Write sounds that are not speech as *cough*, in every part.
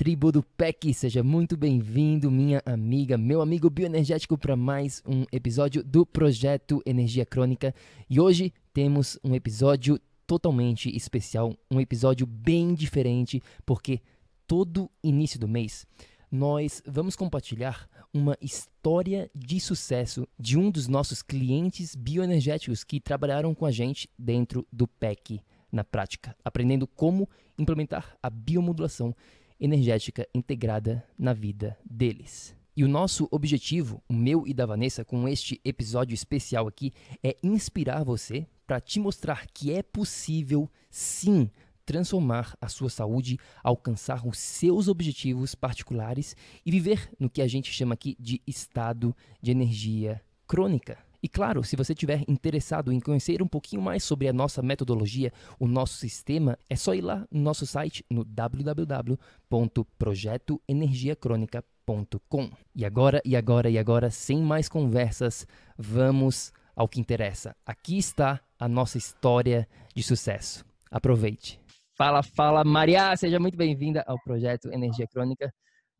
tribo do PEC, seja muito bem-vindo, minha amiga, meu amigo bioenergético, para mais um episódio do Projeto Energia Crônica. E hoje temos um episódio totalmente especial, um episódio bem diferente, porque todo início do mês nós vamos compartilhar uma história de sucesso de um dos nossos clientes bioenergéticos que trabalharam com a gente dentro do PEC na prática, aprendendo como implementar a biomodulação energética integrada na vida deles. E o nosso objetivo, o meu e da Vanessa, com este episódio especial aqui, é inspirar você para te mostrar que é possível, sim, transformar a sua saúde, alcançar os seus objetivos particulares e viver no que a gente chama aqui de estado de energia crônica. E claro, se você estiver interessado em conhecer um pouquinho mais sobre a nossa metodologia, o nosso sistema, é só ir lá no nosso site no www.projetoenergiacronica.com. E agora, e agora, e agora, sem mais conversas, vamos ao que interessa. Aqui está a nossa história de sucesso. Aproveite. Fala, fala, Maria, seja muito bem-vinda ao projeto Energia Crônica.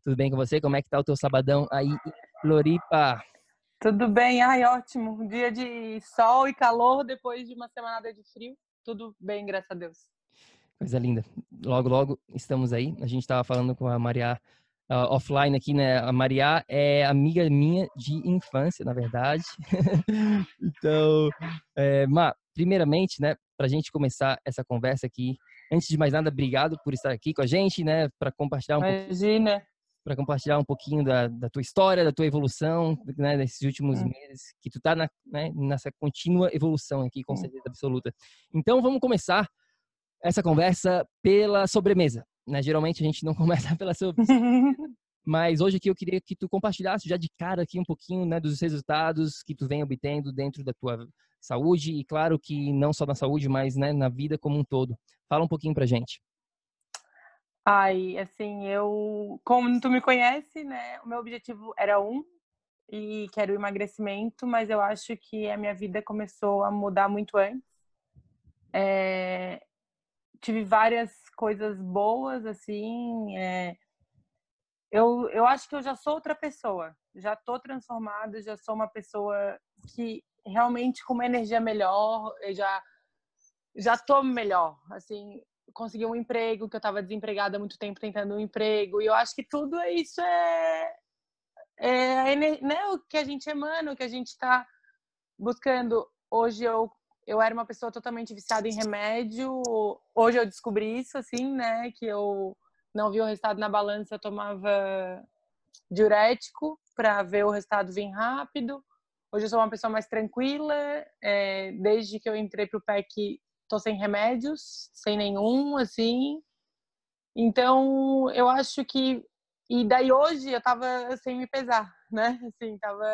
Tudo bem com você? Como é que tá o teu sabadão aí Floripa? Tudo bem, ai, ótimo. Um dia de sol e calor depois de uma semana de frio. Tudo bem, graças a Deus. Coisa linda. Logo, logo estamos aí. A gente estava falando com a Maria uh, offline aqui, né? A Maria é amiga minha de infância, na verdade. *laughs* então, é, Ma, primeiramente, né, para a gente começar essa conversa aqui, antes de mais nada, obrigado por estar aqui com a gente, né, para compartilhar um Imagina. pouco para compartilhar um pouquinho da, da, tua história, da tua evolução, né, desses últimos meses, que tu tá na, né, nessa contínua evolução aqui, com certeza absoluta. Então, vamos começar essa conversa pela sobremesa, né? Geralmente a gente não *laughs* começa pela sobremesa, *laughs* mas hoje aqui eu queria que tu compartilhasse já de cara aqui um pouquinho, né, dos resultados que tu vem obtendo dentro da tua saúde e claro que não só na saúde, mas, né, na vida como um todo. Fala um pouquinho pra gente. Ai, assim, eu, como tu me conhece, né, o meu objetivo era um, e quero emagrecimento, mas eu acho que a minha vida começou a mudar muito antes. É, tive várias coisas boas, assim, é, eu, eu acho que eu já sou outra pessoa, já tô transformada, já sou uma pessoa que realmente com uma energia melhor, já já tô melhor, assim, consegui um emprego, que eu estava desempregada há muito tempo tentando um emprego. E eu acho que tudo isso é, é né, o que a gente emana, o que a gente está buscando. Hoje eu, eu era uma pessoa totalmente viciada em remédio. Hoje eu descobri isso, assim, né? Que eu não vi o resultado na balança, eu tomava diurético para ver o resultado vir rápido. Hoje eu sou uma pessoa mais tranquila. É, desde que eu entrei para o PEC, tô sem remédios, sem nenhum, assim. Então, eu acho que. E daí hoje eu tava sem me pesar, né? Assim, tava.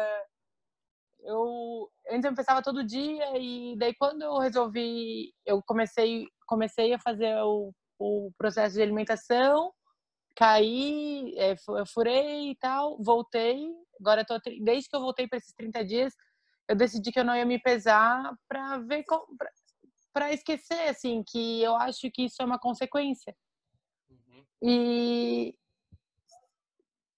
Eu. Antes eu me pesava todo dia, e daí quando eu resolvi. Eu comecei, comecei a fazer o, o processo de alimentação, caí, é, furei e tal, voltei. Agora tô. Desde que eu voltei para esses 30 dias, eu decidi que eu não ia me pesar para ver como, para esquecer, assim, que eu acho que isso é uma consequência. Uhum. E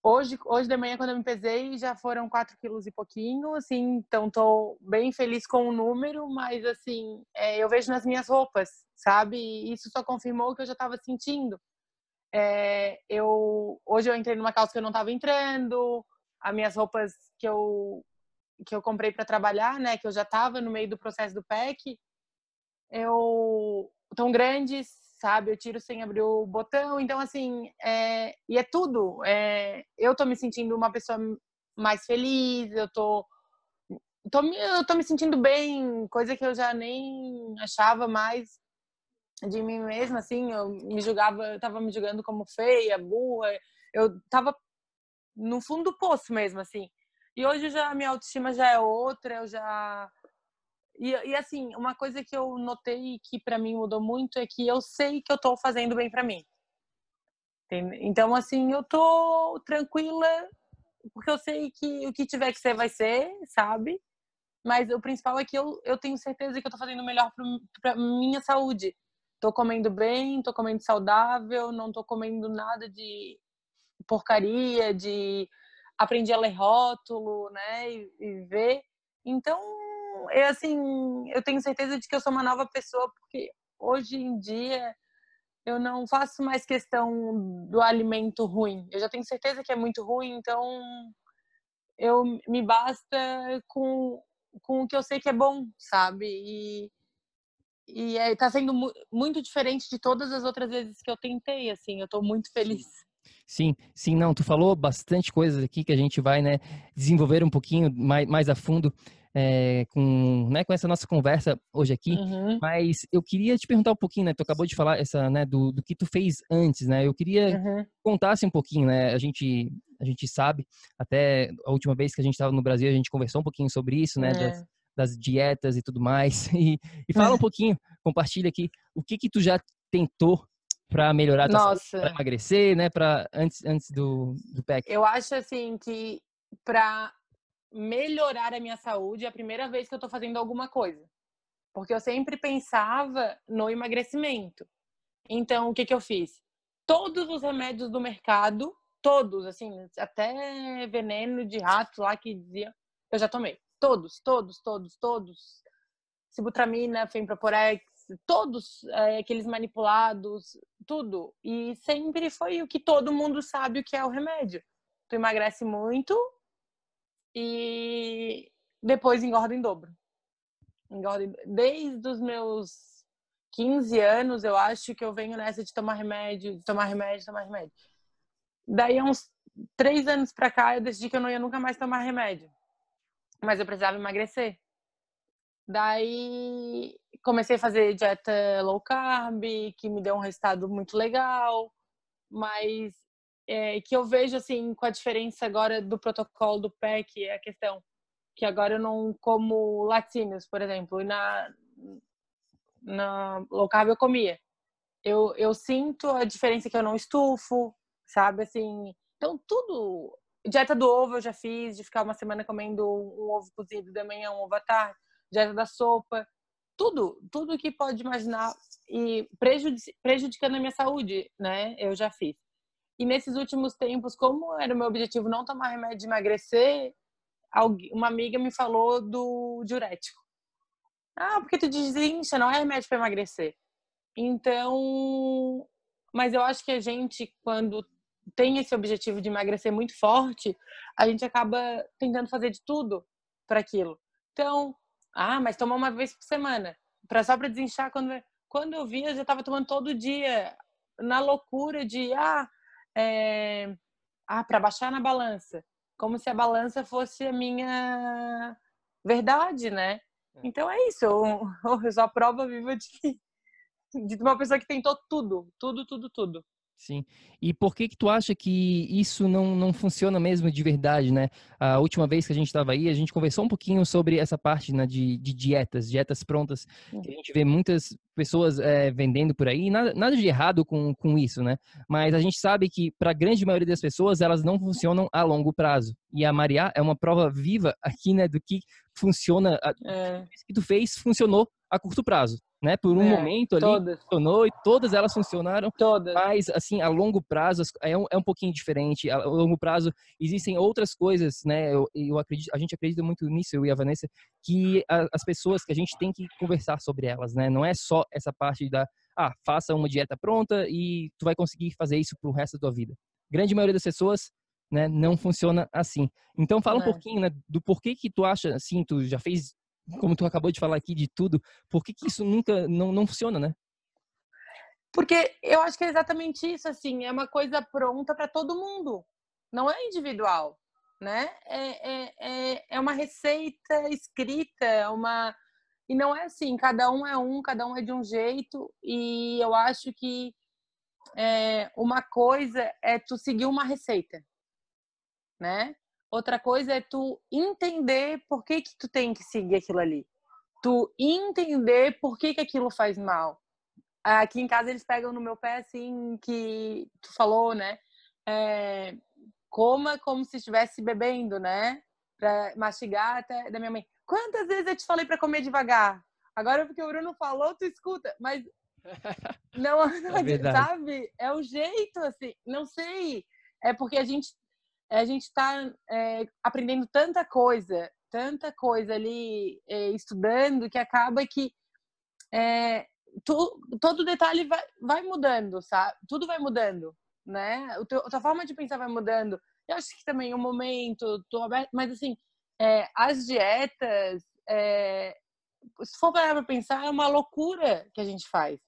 hoje, hoje de manhã, quando eu me pesei, já foram 4 quilos e pouquinho, assim, então tô bem feliz com o número, mas, assim, é, eu vejo nas minhas roupas, sabe? E isso só confirmou o que eu já estava sentindo. É, eu, hoje eu entrei numa calça que eu não estava entrando, as minhas roupas que eu que eu comprei para trabalhar, né, que eu já estava no meio do processo do PEC, eu tão grandes, sabe? Eu tiro sem abrir o botão, então assim, é, e é tudo. É, eu tô me sentindo uma pessoa mais feliz, eu tô, tô eu tô me sentindo bem, coisa que eu já nem achava mais de mim mesma, assim, eu me julgava, eu tava me julgando como feia, burra, eu tava no fundo do poço mesmo, assim. E hoje já minha autoestima já é outra, eu já e, e assim, uma coisa que eu notei que para mim mudou muito é que eu sei que eu tô fazendo bem para mim. Então, assim, eu tô tranquila, porque eu sei que o que tiver que ser, vai ser, sabe? Mas o principal é que eu, eu tenho certeza que eu tô fazendo melhor para minha saúde. Tô comendo bem, tô comendo saudável, não tô comendo nada de porcaria, de aprendi a ler rótulo, né, e, e ver. Então, é assim, eu tenho certeza de que eu sou uma nova pessoa, porque hoje em dia eu não faço mais questão do alimento ruim. Eu já tenho certeza que é muito ruim, então eu me basta com, com o que eu sei que é bom, sabe? E, e é, tá sendo mu muito diferente de todas as outras vezes que eu tentei, assim, eu tô muito feliz. Sim, sim, não, tu falou bastante coisas aqui que a gente vai, né, desenvolver um pouquinho mais, mais a fundo é, com, né, com essa nossa conversa hoje aqui, uhum. mas eu queria te perguntar um pouquinho, né, tu acabou de falar essa, né, do, do que tu fez antes, né, eu queria uhum. contasse um pouquinho, né, a gente, a gente sabe, até a última vez que a gente estava no Brasil, a gente conversou um pouquinho sobre isso, né, é. das, das, dietas e tudo mais, *laughs* e, e fala um *laughs* pouquinho, compartilha aqui, o que que tu já tentou para melhorar para emagrecer, né? Para antes antes do do PEC. Eu acho assim que para melhorar a minha saúde é a primeira vez que eu estou fazendo alguma coisa, porque eu sempre pensava no emagrecimento. Então o que que eu fiz? Todos os remédios do mercado, todos, assim, até veneno de rato lá que dizia, eu já tomei. Todos, todos, todos, todos. Sibutramina, Femproporex, todos é, aqueles manipulados, tudo. E sempre foi o que todo mundo sabe o que é o remédio. Tu emagrece muito e depois engorda em dobro. Engorda em... Desde os meus 15 anos, eu acho que eu venho nessa de tomar remédio, de tomar remédio, tomar remédio. Daí, uns três anos pra cá, eu decidi que eu não ia nunca mais tomar remédio. Mas eu precisava emagrecer. Daí comecei a fazer dieta low carb, que me deu um resultado muito legal, mas é, que eu vejo assim com a diferença agora do protocolo do PEC é a questão que agora eu não como laticínios, por exemplo, e na na low carb eu comia. Eu, eu sinto a diferença que eu não estufo, sabe assim. Então tudo dieta do ovo eu já fiz, de ficar uma semana comendo um ovo cozido de manhã, um ovo à tarde dieta da sopa, tudo, tudo que pode imaginar e prejudicando a minha saúde, né? Eu já fiz. E nesses últimos tempos, como era o meu objetivo não tomar remédio de emagrecer, uma amiga me falou do diurético. Ah, porque tu desincha, não é remédio para emagrecer. Então, mas eu acho que a gente, quando tem esse objetivo de emagrecer muito forte, a gente acaba tentando fazer de tudo para aquilo. Então, ah, mas tomar uma vez por semana. Pra, só para desinchar. Quando, quando eu via, eu já estava tomando todo dia. Na loucura de, ah, é, ah para baixar na balança. Como se a balança fosse a minha verdade, né? É. Então é isso. Eu, *laughs* eu sou a prova viva de, de uma pessoa que tentou tudo. Tudo, tudo, tudo. Sim. E por que que tu acha que isso não, não funciona mesmo de verdade, né? A última vez que a gente estava aí, a gente conversou um pouquinho sobre essa parte né, de, de dietas, dietas prontas, que a gente vê muitas pessoas é, vendendo por aí, nada, nada de errado com, com isso, né? Mas a gente sabe que para a grande maioria das pessoas, elas não funcionam a longo prazo. E a Maria é uma prova viva aqui, né, do que funciona, é. que tu fez funcionou a curto prazo, né? Por um é, momento ali todas. funcionou e todas elas funcionaram. Todas. Mas assim, a longo prazo é um, é um pouquinho diferente. A longo prazo existem outras coisas, né? Eu, eu acredito, a gente acredita muito nisso, eu e a Vanessa, que a, as pessoas que a gente tem que conversar sobre elas, né? Não é só essa parte da ah, faça uma dieta pronta e tu vai conseguir fazer isso pro resto da tua vida. Grande maioria das pessoas né, não funciona assim. Então fala é. um pouquinho né, do porquê que tu acha, assim, tu já fez como tu acabou de falar aqui de tudo, por que, que isso nunca não, não funciona, né? Porque eu acho que é exatamente isso, assim, é uma coisa pronta para todo mundo, não é individual, né? É, é, é, é uma receita escrita, é uma e não é assim, cada um é um, cada um é de um jeito, e eu acho que é, uma coisa é tu seguir uma receita, né? Outra coisa é tu entender por que que tu tem que seguir aquilo ali. Tu entender por que que aquilo faz mal. Aqui em casa eles pegam no meu pé assim que tu falou, né? É, coma como se estivesse bebendo, né? Pra mastigar até da minha mãe. Quantas vezes eu te falei para comer devagar? Agora porque o Bruno falou, tu escuta, mas *laughs* não, não *laughs* é sabe? É o jeito assim, não sei. É porque a gente a gente está é, aprendendo tanta coisa, tanta coisa ali, é, estudando, que acaba que é, tu, todo detalhe vai, vai mudando, sabe? Tudo vai mudando, né? O teu, a tua forma de pensar vai mudando. Eu acho que também o momento, tô aberto, mas assim, é, as dietas, é, se for para pensar, é uma loucura que a gente faz.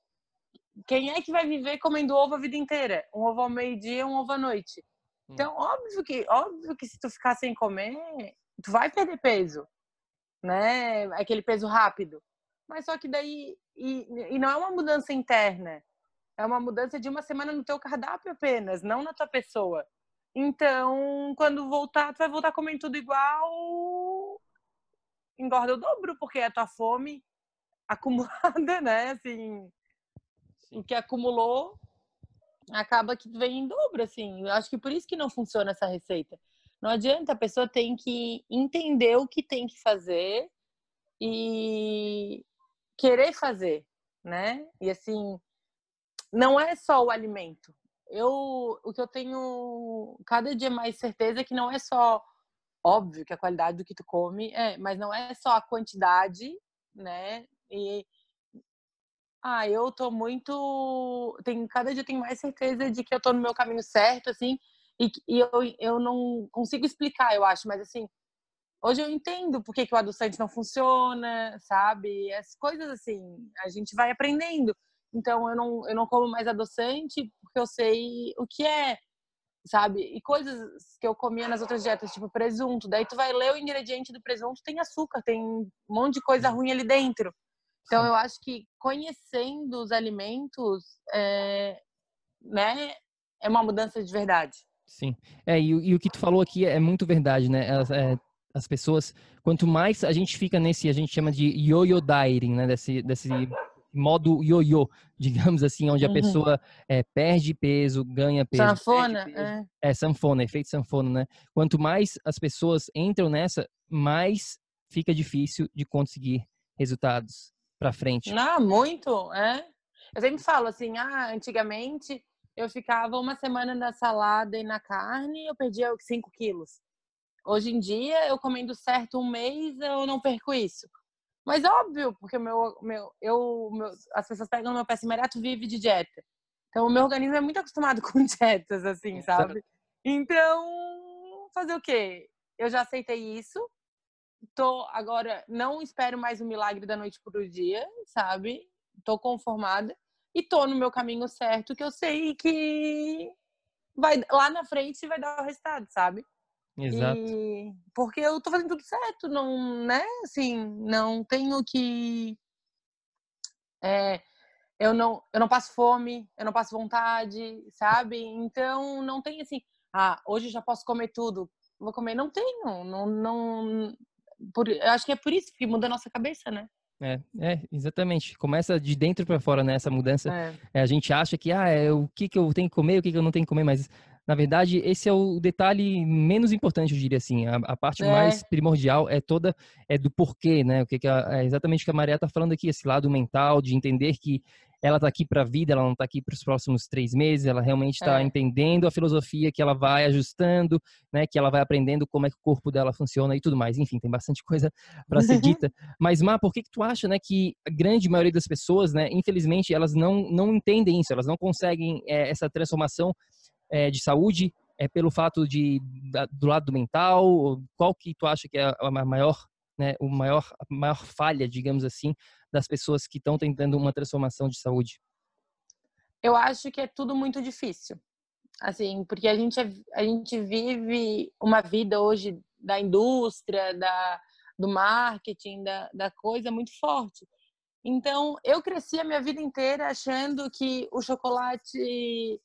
Quem é que vai viver comendo ovo a vida inteira? Um ovo ao meio-dia, um ovo à noite. Hum. Então, óbvio que, óbvio que se tu ficar sem comer, tu vai perder peso, né? Aquele peso rápido. Mas só que daí, e, e não é uma mudança interna, é uma mudança de uma semana no teu cardápio apenas, não na tua pessoa. Então, quando voltar, tu vai voltar comendo tudo igual, engorda o dobro, porque é a tua fome *laughs* acumulada, né? Assim, Sim. o que acumulou acaba que vem em dobro, assim. Eu acho que por isso que não funciona essa receita. Não adianta, a pessoa tem que entender o que tem que fazer e querer fazer, né? E assim, não é só o alimento. Eu, o que eu tenho cada dia mais certeza é que não é só óbvio que a qualidade do que tu come é, mas não é só a quantidade, né? E ah, eu tô muito. Tem, cada dia eu tenho mais certeza de que eu tô no meu caminho certo, assim, e, e eu, eu não consigo explicar, eu acho, mas assim, hoje eu entendo por que, que o adoçante não funciona, sabe? As coisas assim, a gente vai aprendendo. Então eu não, eu não como mais adoçante porque eu sei o que é, sabe? E coisas que eu comia nas outras dietas, tipo presunto. Daí tu vai ler o ingrediente do presunto, tem açúcar, tem um monte de coisa ruim ali dentro. Então, eu acho que conhecendo os alimentos, é, né, é uma mudança de verdade. Sim. É, e, e, o que tu falou aqui é muito verdade, né? As, é, as pessoas, quanto mais a gente fica nesse, a gente chama de yo-yo dieting, né? Desse, desse modo yo-yo, *laughs* digamos assim, onde a uhum. pessoa é, perde peso, ganha peso. Sanfona, peso. É. é. sanfona, efeito sanfona, né? Quanto mais as pessoas entram nessa, mais fica difícil de conseguir resultados para frente? Não, muito, é. Eu sempre falo assim, ah, antigamente eu ficava uma semana na salada e na carne, eu perdia 5 quilos. Hoje em dia, eu comendo certo um mês, eu não perco isso. Mas óbvio, porque meu, meu, eu, meu, as pessoas pegam meu pé tu vive de dieta. Então, o meu organismo é muito acostumado *laughs* com dietas, assim, sabe? Então, fazer o quê? Eu já aceitei isso, tô agora não espero mais o milagre da noite para o dia, sabe? Tô conformada e tô no meu caminho certo, que eu sei que vai lá na frente vai dar o resultado, sabe? Exato. E, porque eu tô fazendo tudo certo, não, né? Assim, não tenho que é, eu não eu não passo fome, eu não passo vontade, sabe? Então não tem assim, ah, hoje já posso comer tudo, vou comer, não tenho, não não por, eu acho que é por isso que muda a nossa cabeça, né? É, é, exatamente. Começa de dentro para fora, né? Essa mudança. É. É, a gente acha que, ah, é, o que, que eu tenho que comer, o que, que eu não tenho que comer, mas Na verdade, esse é o detalhe menos importante, eu diria assim. A, a parte é. mais primordial é toda é do porquê, né? O que, que a, é exatamente o que a Maria está falando aqui, esse lado mental de entender que ela está aqui para a vida, ela não está aqui para os próximos três meses, ela realmente está é. entendendo a filosofia que ela vai ajustando, né, que ela vai aprendendo como é que o corpo dela funciona e tudo mais. Enfim, tem bastante *laughs* coisa para ser dita. Mas, Má, por que, que tu acha né, que a grande maioria das pessoas, né, infelizmente, elas não, não entendem isso, elas não conseguem é, essa transformação é, de saúde é pelo fato de da, do lado mental? Qual que tu acha que é a maior, né, o maior, a maior falha, digamos assim, das pessoas que estão tentando uma transformação de saúde? Eu acho que é tudo muito difícil. Assim, porque a gente, é, a gente vive uma vida hoje da indústria, da, do marketing, da, da coisa muito forte. Então, eu cresci a minha vida inteira achando que o chocolate,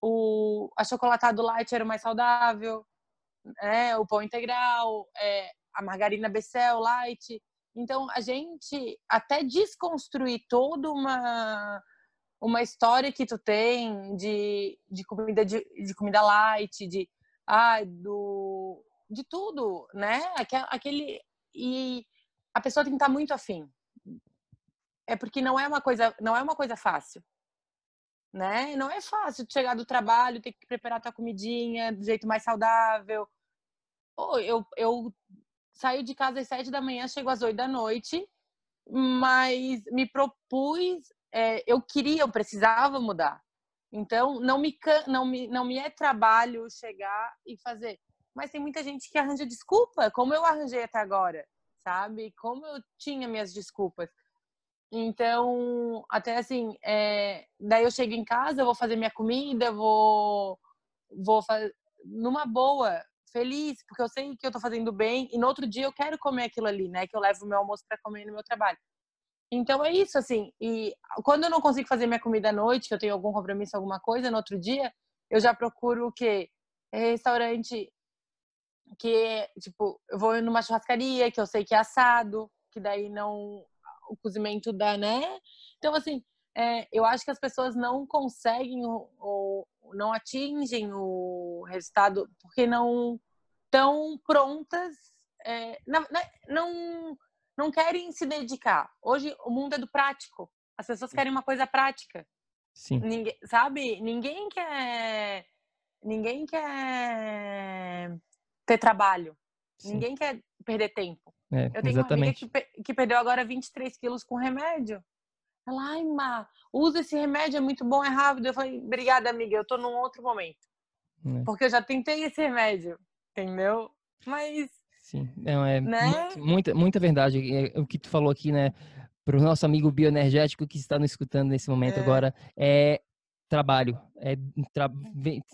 o achocolatado light era o mais saudável, né? o pão integral, é, a margarina Becel light. Então, a gente até desconstruir toda uma uma história que tu tem de, de comida de, de comida light, de ah, do de tudo, né? Aquele e a pessoa tem que estar muito afim. É porque não é uma coisa, não é uma coisa fácil. Né? Não é fácil chegar do trabalho, ter que preparar tua comidinha do jeito mais saudável. eu, eu saio de casa às sete da manhã, chego às oito da noite, mas me propus, é, eu queria, eu precisava mudar. Então, não me, não, me, não me é trabalho chegar e fazer. Mas tem muita gente que arranja desculpa, como eu arranjei até agora, sabe? Como eu tinha minhas desculpas. Então, até assim, é, daí eu chego em casa, eu vou fazer minha comida, vou, vou fazer numa boa, feliz, porque eu sei que eu tô fazendo bem e no outro dia eu quero comer aquilo ali, né? Que eu levo o meu almoço para comer no meu trabalho. Então é isso, assim. E quando eu não consigo fazer minha comida à noite, que eu tenho algum compromisso, alguma coisa, no outro dia, eu já procuro o quê? Restaurante que, tipo, eu vou numa churrascaria, que eu sei que é assado, que daí não. O cozimento dá, né? Então, assim, é, eu acho que as pessoas não conseguem ou, não atingem o resultado porque não estão prontas, é, não, não, não querem se dedicar. Hoje o mundo é do prático. As pessoas querem uma coisa prática. Sim. Ninguém, sabe? Ninguém quer. Ninguém quer ter trabalho. Sim. Ninguém quer perder tempo. É, eu tenho exatamente. uma amiga que, que perdeu agora 23 quilos com remédio. Ela, ai, Má, usa esse remédio, é muito bom, é rápido. Eu falei, obrigada, amiga, eu tô num outro momento. É. Porque eu já tentei esse remédio, entendeu? Mas. Sim, não, é né? muita, muita verdade. É, o que tu falou aqui, né? Para o nosso amigo bioenergético que está nos escutando nesse momento é. agora, é trabalho. É, tra...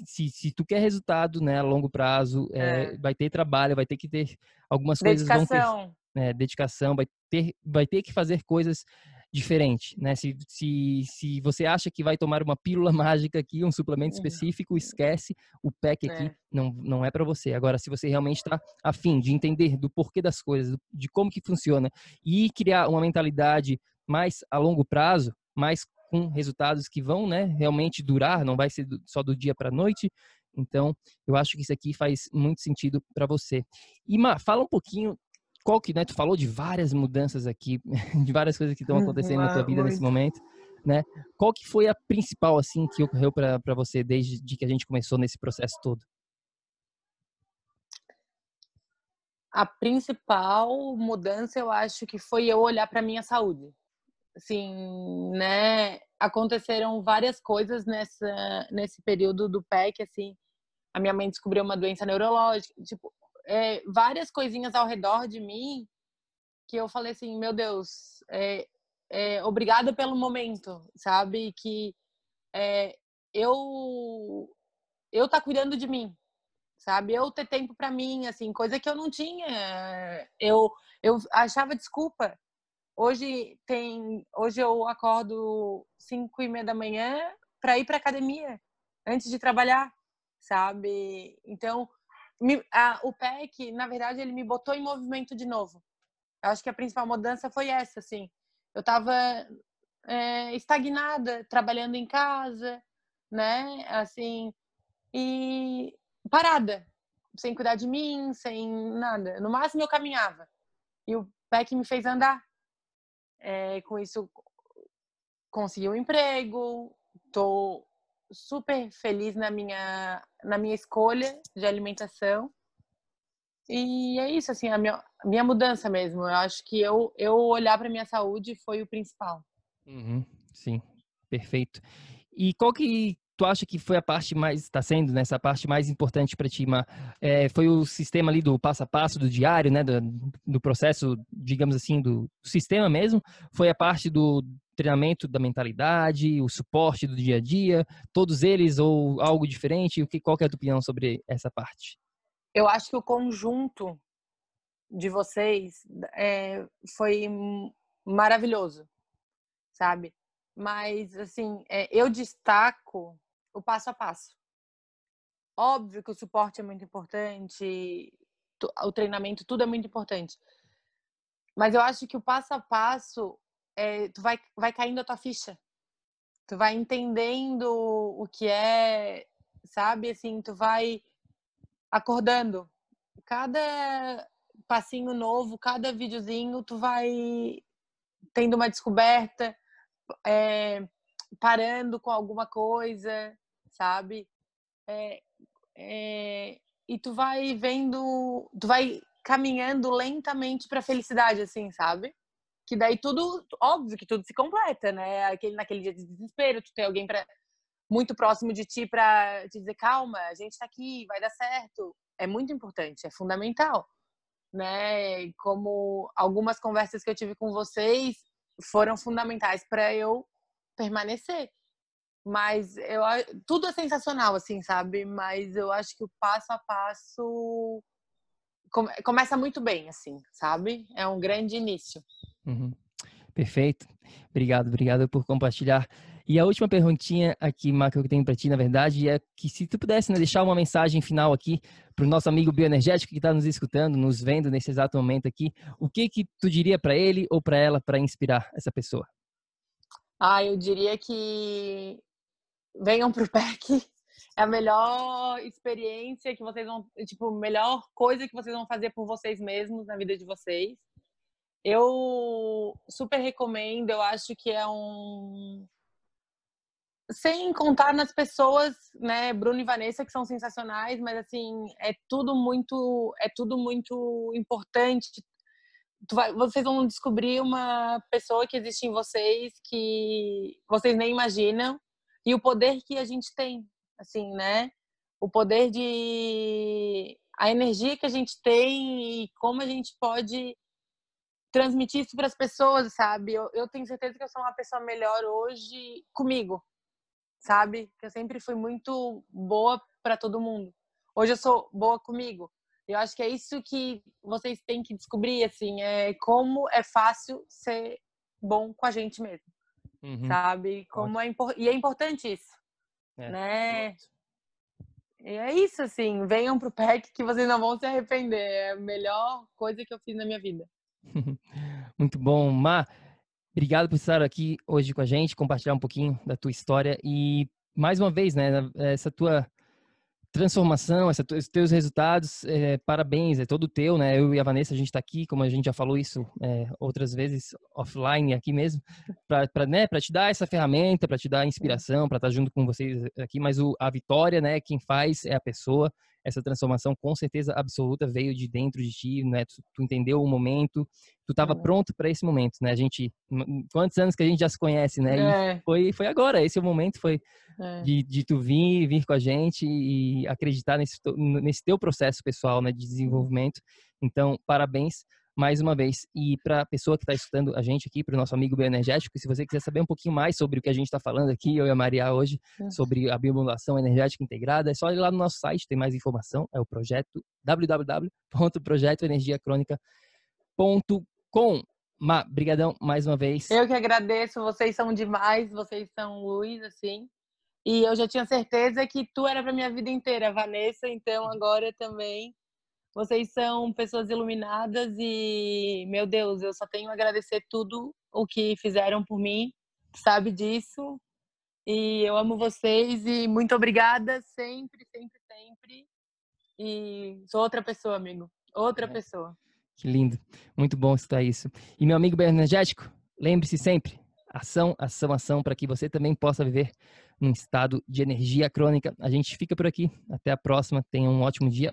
se, se tu quer resultado né, a longo prazo, é, é. vai ter trabalho, vai ter que ter algumas dedicação. coisas. Vão ter, é, dedicação, vai ter, vai ter que fazer coisas diferente, né? Se, se, se você acha que vai tomar uma pílula *laughs* mágica aqui, um suplemento específico, esquece o PEC aqui, é. não, não é para você. Agora, se você realmente está afim de entender do porquê das coisas, de como que funciona e criar uma mentalidade mais a longo prazo, mais com resultados que vão, né, realmente durar, não vai ser só do dia para a noite. Então, eu acho que isso aqui faz muito sentido para você. Ima, fala um pouquinho qual que, né, tu falou de várias mudanças aqui, *laughs* de várias coisas que estão *laughs* acontecendo na tua vida nesse momento, né? Qual que foi a principal, assim, que ocorreu para você desde que a gente começou nesse processo todo? A principal mudança, eu acho que foi eu olhar para minha saúde. Assim, né? Aconteceram várias coisas nessa nesse período do PEC, assim. A minha mãe descobriu uma doença neurológica, tipo, é, várias coisinhas ao redor de mim que eu falei assim, meu Deus, é, é, obrigada pelo momento, sabe? Que é, eu eu tá cuidando de mim, sabe? Eu ter tempo para mim, assim, coisa que eu não tinha. Eu eu achava desculpa. Hoje tem, hoje eu acordo cinco e meia da manhã para ir para academia antes de trabalhar, sabe? Então me, a, o PEC, na verdade, ele me botou em movimento de novo. Eu acho que a principal mudança foi essa, assim. Eu estava é, estagnada, trabalhando em casa, né? Assim, e parada, sem cuidar de mim, sem nada. No máximo eu caminhava. E o PEC me fez andar. É, com isso, consegui um emprego, tô super feliz na minha, na minha escolha de alimentação. E é isso, assim, a minha, minha mudança mesmo. Eu acho que eu, eu olhar para minha saúde foi o principal. Uhum, sim, perfeito. E qual que tu acha que foi a parte mais, está sendo nessa né, parte mais importante para ti, Mar? É, foi o sistema ali do passo a passo, do diário, né, do, do processo, digamos assim, do sistema mesmo? Foi a parte do treinamento da mentalidade, o suporte do dia a dia, todos eles ou algo diferente? O que, qual que é a tua opinião sobre essa parte? Eu acho que o conjunto de vocês é, foi maravilhoso, sabe? Mas, assim, é, eu destaco o passo a passo. Óbvio que o suporte é muito importante, o treinamento, tudo é muito importante. Mas eu acho que o passo a passo, é, tu vai, vai caindo a tua ficha. Tu vai entendendo o que é, sabe? Assim, tu vai acordando. Cada passinho novo, cada videozinho, tu vai tendo uma descoberta, é, parando com alguma coisa, sabe? É, é, e tu vai vendo, tu vai caminhando lentamente para felicidade, assim, sabe? Que daí tudo, óbvio que tudo se completa, né? Aquele, naquele dia de desespero, tu tem alguém para muito próximo de ti para te dizer calma, a gente tá aqui, vai dar certo. É muito importante, é fundamental, né? Como algumas conversas que eu tive com vocês foram fundamentais para eu permanecer. Mas eu tudo é sensacional, assim, sabe? Mas eu acho que o passo a passo come, começa muito bem, assim, sabe? É um grande início. Uhum. Perfeito. Obrigado, obrigado por compartilhar. E a última perguntinha aqui, Marco, que eu tenho para ti, na verdade, é que se tu pudesse né, deixar uma mensagem final aqui para o nosso amigo bioenergético que está nos escutando, nos vendo nesse exato momento aqui, o que que tu diria para ele ou para ela para inspirar essa pessoa? Ah, eu diria que venham pro *laughs* PEC. É a melhor experiência que vocês vão, tipo, melhor coisa que vocês vão fazer por vocês mesmos na vida de vocês. Eu super recomendo, eu acho que é um sem contar nas pessoas, né, Bruno e Vanessa que são sensacionais, mas assim, é tudo muito é tudo muito importante. Vai, vocês vão descobrir uma pessoa que existe em vocês que vocês nem imaginam e o poder que a gente tem, assim, né? O poder de a energia que a gente tem e como a gente pode transmitir isso para as pessoas, sabe? Eu, eu, tenho certeza que eu sou uma pessoa melhor hoje comigo, sabe? Que eu sempre fui muito boa para todo mundo. Hoje eu sou boa comigo. Eu acho que é isso que vocês têm que descobrir, assim, é como é fácil ser bom com a gente mesmo uhum. sabe? Como é e é importante isso, é. né? E é isso, assim, venham pro PEC que vocês não vão se arrepender. É a melhor coisa que eu fiz na minha vida. *laughs* Muito bom, Má. Obrigado por estar aqui hoje com a gente, compartilhar um pouquinho da tua história e mais uma vez, né, essa tua transformação, essa, os teus resultados, é, parabéns, é todo teu, né? Eu e a Vanessa, a gente está aqui, como a gente já falou isso é, outras vezes, offline aqui mesmo, para né, te dar essa ferramenta, para te dar inspiração, para estar tá junto com vocês aqui, mas o, a vitória, né, quem faz é a pessoa, essa transformação com certeza absoluta veio de dentro de ti, né? Tu, tu entendeu o momento, tu estava pronto para esse momento, né? A gente, quantos anos que a gente já se conhece, né? É. E foi, foi agora, esse é o momento, foi é. de, de tu vir, vir com a gente e acreditar nesse, nesse teu processo pessoal, né? De desenvolvimento. Então, parabéns mais uma vez. E para a pessoa que está escutando a gente aqui, para o nosso amigo bioenergético, se você quiser saber um pouquinho mais sobre o que a gente está falando aqui, eu e a Maria hoje, sobre a biomodulação energética integrada, é só ir lá no nosso site, tem mais informação, é o projeto www.projetoenergiacronica.com. Ma, brigadão mais uma vez. Eu que agradeço, vocês são demais, vocês são luz, assim. E eu já tinha certeza que tu era para minha vida inteira, Vanessa, então agora também vocês são pessoas iluminadas e, meu Deus, eu só tenho a agradecer tudo o que fizeram por mim, sabe disso. E eu amo vocês e muito obrigada sempre, sempre, sempre. E sou outra pessoa, amigo. Outra é. pessoa. Que lindo. Muito bom escutar isso. E meu amigo bioenergético, lembre-se sempre, ação, ação, ação, para que você também possa viver num estado de energia crônica. A gente fica por aqui. Até a próxima. Tenha um ótimo dia.